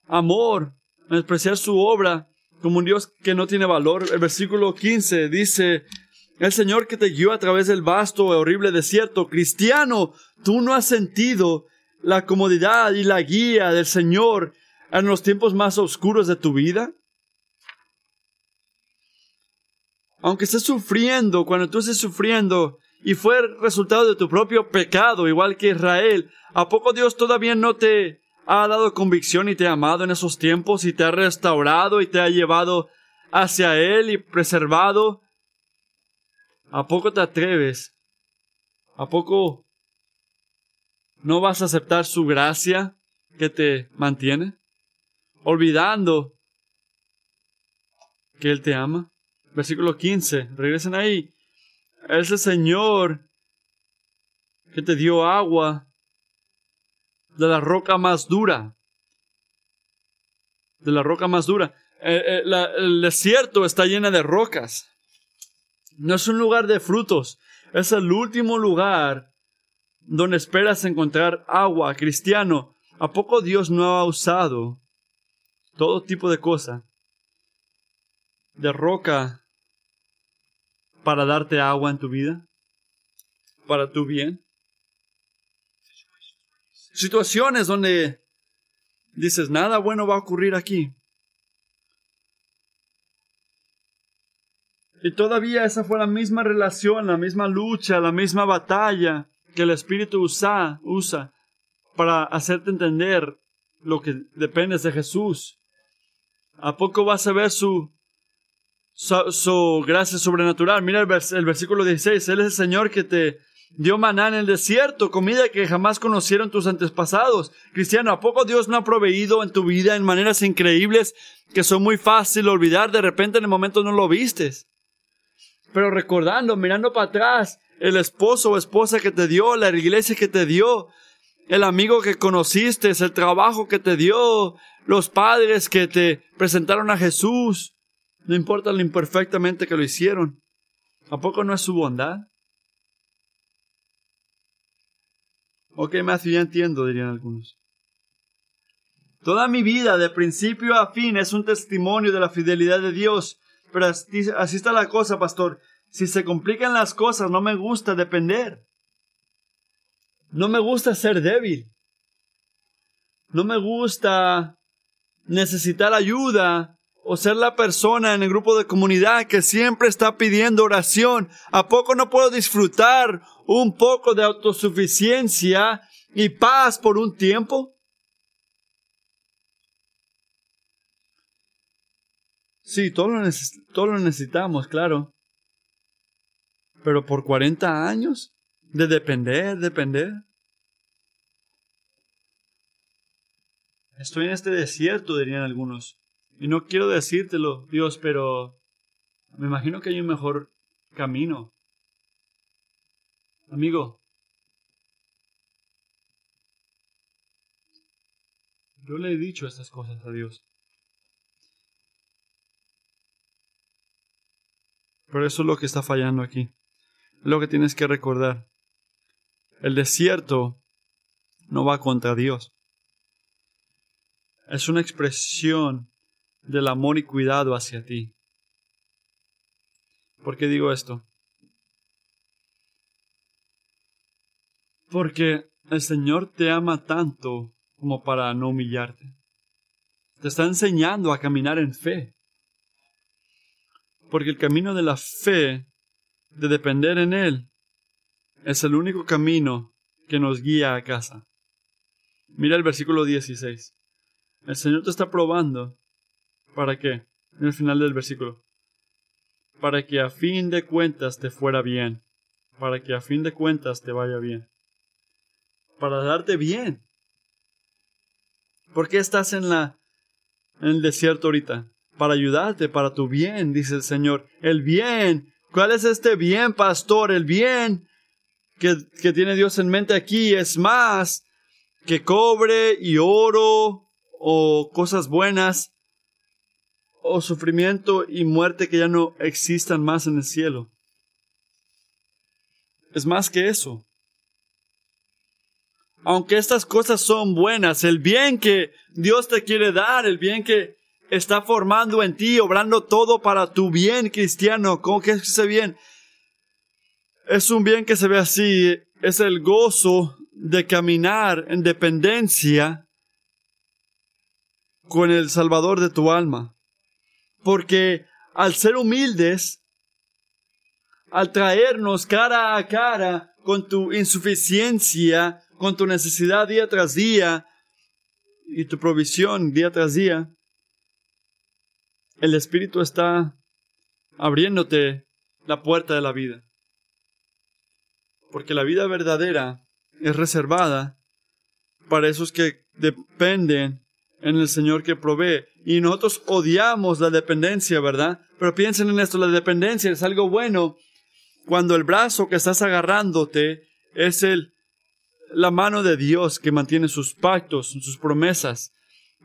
amor, menospreciar su obra como un Dios que no tiene valor? El versículo 15 dice, el Señor que te guió a través del vasto y horrible desierto, cristiano, tú no has sentido la comodidad y la guía del Señor en los tiempos más oscuros de tu vida? Aunque estés sufriendo, cuando tú estés sufriendo y fue resultado de tu propio pecado, igual que Israel, ¿a poco Dios todavía no te ha dado convicción y te ha amado en esos tiempos y te ha restaurado y te ha llevado hacia Él y preservado? ¿A poco te atreves? ¿A poco no vas a aceptar su gracia que te mantiene? olvidando que Él te ama. Versículo 15, regresen ahí. Ese Señor que te dio agua de la roca más dura. De la roca más dura. Eh, eh, el desierto está lleno de rocas. No es un lugar de frutos. Es el último lugar donde esperas encontrar agua, cristiano. ¿A poco Dios no ha usado todo tipo de cosa, de roca para darte agua en tu vida, para tu bien. Situaciones donde dices, nada bueno va a ocurrir aquí. Y todavía esa fue la misma relación, la misma lucha, la misma batalla que el Espíritu usa, usa para hacerte entender lo que dependes de Jesús. ¿A poco vas a ver su, su, gracia sobrenatural? Mira el, el versículo 16. Él es el Señor que te dio maná en el desierto, comida que jamás conocieron tus antepasados. Cristiano, ¿a poco Dios no ha proveído en tu vida en maneras increíbles que son muy fácil olvidar? De repente en el momento no lo vistes. Pero recordando, mirando para atrás, el esposo o esposa que te dio, la iglesia que te dio, el amigo que conociste, el trabajo que te dio, los padres que te presentaron a Jesús, no importa lo imperfectamente que lo hicieron. ¿A poco no es su bondad? Ok, Matthew, ya entiendo, dirían algunos. Toda mi vida, de principio a fin, es un testimonio de la fidelidad de Dios. Pero así, está la cosa, pastor. Si se complican las cosas, no me gusta depender. No me gusta ser débil. No me gusta necesitar ayuda o ser la persona en el grupo de comunidad que siempre está pidiendo oración. ¿A poco no puedo disfrutar un poco de autosuficiencia y paz por un tiempo? Sí, todo lo, necesitamos, claro. Pero por 40 años de depender, depender. Estoy en este desierto, dirían algunos. Y no quiero decírtelo, Dios, pero me imagino que hay un mejor camino. Amigo, yo le he dicho estas cosas a Dios. Pero eso es lo que está fallando aquí. Es lo que tienes que recordar. El desierto no va contra Dios. Es una expresión del amor y cuidado hacia ti. ¿Por qué digo esto? Porque el Señor te ama tanto como para no humillarte. Te está enseñando a caminar en fe. Porque el camino de la fe, de depender en Él, es el único camino que nos guía a casa. Mira el versículo 16. El Señor te está probando. ¿Para qué? En el final del versículo. Para que a fin de cuentas te fuera bien. Para que a fin de cuentas te vaya bien. Para darte bien. ¿Por qué estás en la en el desierto ahorita? Para ayudarte, para tu bien, dice el Señor. El bien. ¿Cuál es este bien, pastor? El bien que, que tiene Dios en mente aquí es más que cobre y oro o cosas buenas o sufrimiento y muerte que ya no existan más en el cielo. Es más que eso. Aunque estas cosas son buenas, el bien que Dios te quiere dar, el bien que está formando en ti, obrando todo para tu bien cristiano, ¿cómo que es ese bien? Es un bien que se ve así, es el gozo de caminar en dependencia con el Salvador de tu alma. Porque al ser humildes, al traernos cara a cara con tu insuficiencia, con tu necesidad día tras día y tu provisión día tras día, el Espíritu está abriéndote la puerta de la vida. Porque la vida verdadera es reservada para esos que dependen en el Señor que provee. Y nosotros odiamos la dependencia, ¿verdad? Pero piensen en esto, la dependencia es algo bueno cuando el brazo que estás agarrándote es el, la mano de Dios que mantiene sus pactos, sus promesas,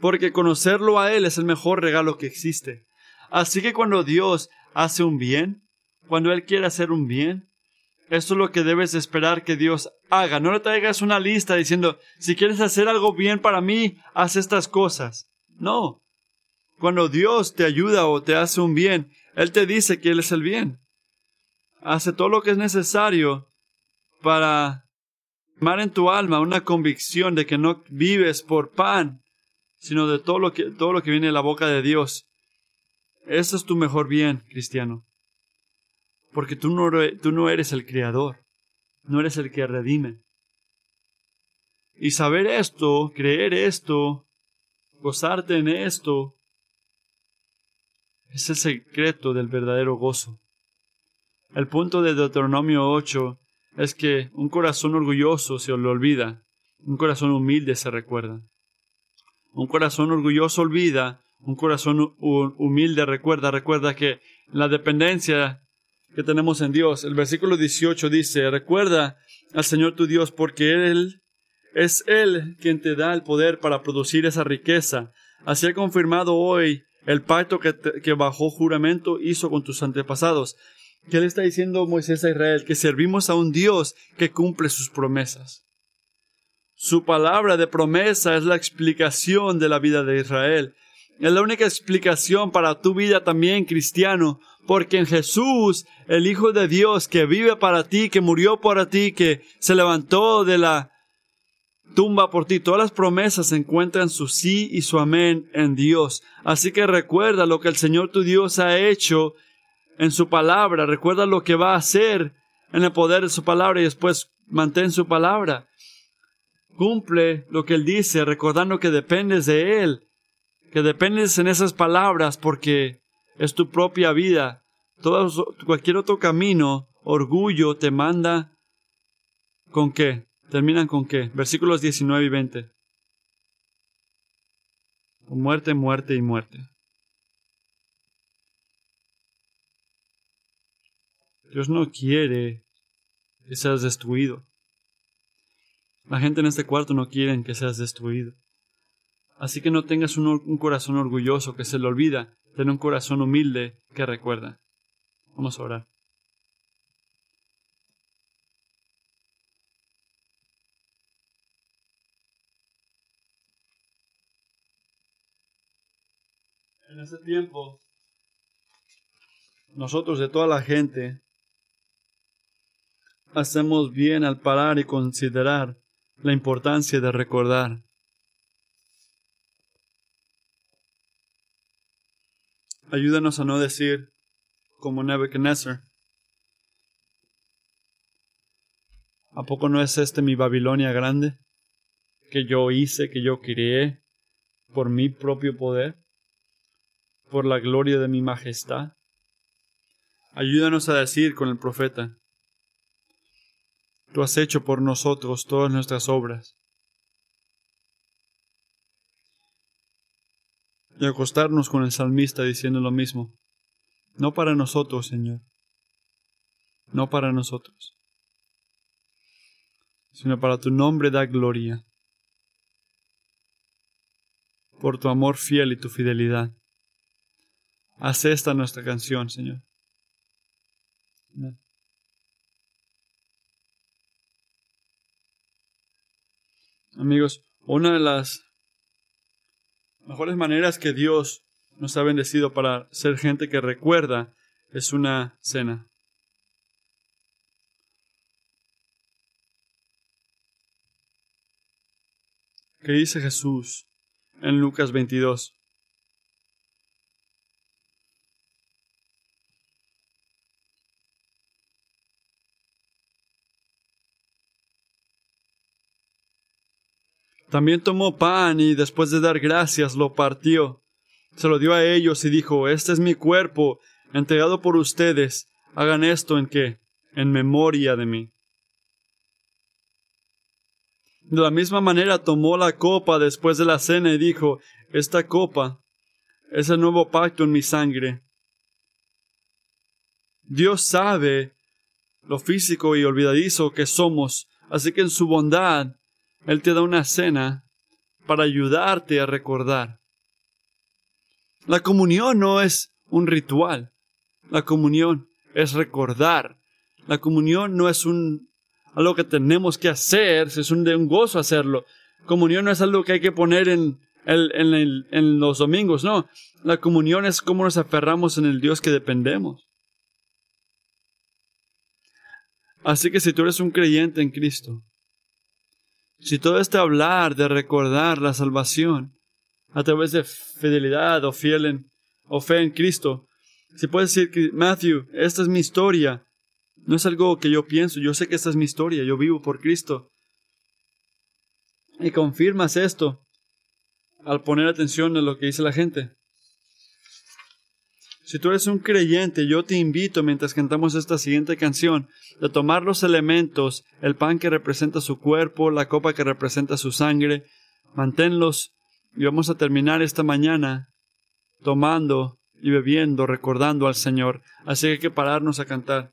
porque conocerlo a Él es el mejor regalo que existe. Así que cuando Dios hace un bien, cuando Él quiere hacer un bien, esto es lo que debes esperar que Dios haga. No le traigas una lista diciendo, si quieres hacer algo bien para mí, haz estas cosas. No. Cuando Dios te ayuda o te hace un bien, Él te dice que Él es el bien. Hace todo lo que es necesario para tomar en tu alma una convicción de que no vives por pan, sino de todo lo que, todo lo que viene de la boca de Dios. Ese es tu mejor bien, cristiano porque tú no, tú no eres el creador, no eres el que redime. Y saber esto, creer esto, gozarte en esto, es el secreto del verdadero gozo. El punto de Deuteronomio 8 es que un corazón orgulloso se lo olvida, un corazón humilde se recuerda. Un corazón orgulloso olvida, un corazón humilde recuerda, recuerda que la dependencia que tenemos en Dios. El versículo 18 dice, recuerda al Señor tu Dios porque Él es Él quien te da el poder para producir esa riqueza. Así ha confirmado hoy el pacto que, que bajo juramento hizo con tus antepasados. ¿Qué le está diciendo Moisés a Israel? Que servimos a un Dios que cumple sus promesas. Su palabra de promesa es la explicación de la vida de Israel. Es la única explicación para tu vida también, cristiano, porque en Jesús, el Hijo de Dios que vive para ti, que murió para ti, que se levantó de la tumba por ti, todas las promesas encuentran su sí y su amén en Dios. Así que recuerda lo que el Señor tu Dios ha hecho en su palabra, recuerda lo que va a hacer en el poder de su palabra y después mantén su palabra. Cumple lo que Él dice, recordando que dependes de Él, que dependes en esas palabras porque es tu propia vida. Todo, cualquier otro camino, orgullo, te manda con qué? Terminan con qué? Versículos 19 y 20. Muerte, muerte y muerte. Dios no quiere que seas destruido. La gente en este cuarto no quiere que seas destruido. Así que no tengas un, corazón orgulloso que se le olvida, ten un corazón humilde que recuerda. Vamos a orar. En ese tiempo, nosotros de toda la gente hacemos bien al parar y considerar la importancia de recordar. Ayúdanos a no decir como Nebuchadnezzar. ¿A poco no es este mi Babilonia grande? Que yo hice, que yo creé por mi propio poder, por la gloria de mi majestad. Ayúdanos a decir con el profeta, Tú has hecho por nosotros todas nuestras obras. Y acostarnos con el salmista diciendo lo mismo. No para nosotros, Señor. No para nosotros. Sino para tu nombre da gloria. Por tu amor fiel y tu fidelidad. Haz esta nuestra canción, Señor. Amigos, una de las mejores maneras que Dios nos ha bendecido para ser gente que recuerda es una cena. ¿Qué dice Jesús en Lucas 22? También tomó pan y después de dar gracias lo partió. Se lo dio a ellos y dijo, Este es mi cuerpo, entregado por ustedes. Hagan esto en qué? En memoria de mí. De la misma manera tomó la copa después de la cena y dijo, Esta copa es el nuevo pacto en mi sangre. Dios sabe lo físico y olvidadizo que somos, así que en su bondad él te da una cena para ayudarte a recordar. La comunión no es un ritual. La comunión es recordar. La comunión no es un algo que tenemos que hacer, es un gozo hacerlo. Comunión no es algo que hay que poner en, en los domingos, no. La comunión es cómo nos aferramos en el Dios que dependemos. Así que si tú eres un creyente en Cristo, si todo este hablar de recordar la salvación a través de fidelidad o, fiel en, o fe en Cristo, si puedes decir que, Matthew, esta es mi historia, no es algo que yo pienso, yo sé que esta es mi historia, yo vivo por Cristo. Y confirmas esto al poner atención a lo que dice la gente. Si tú eres un creyente, yo te invito mientras cantamos esta siguiente canción de tomar los elementos, el pan que representa su cuerpo, la copa que representa su sangre, manténlos y vamos a terminar esta mañana tomando y bebiendo, recordando al Señor. Así que hay que pararnos a cantar.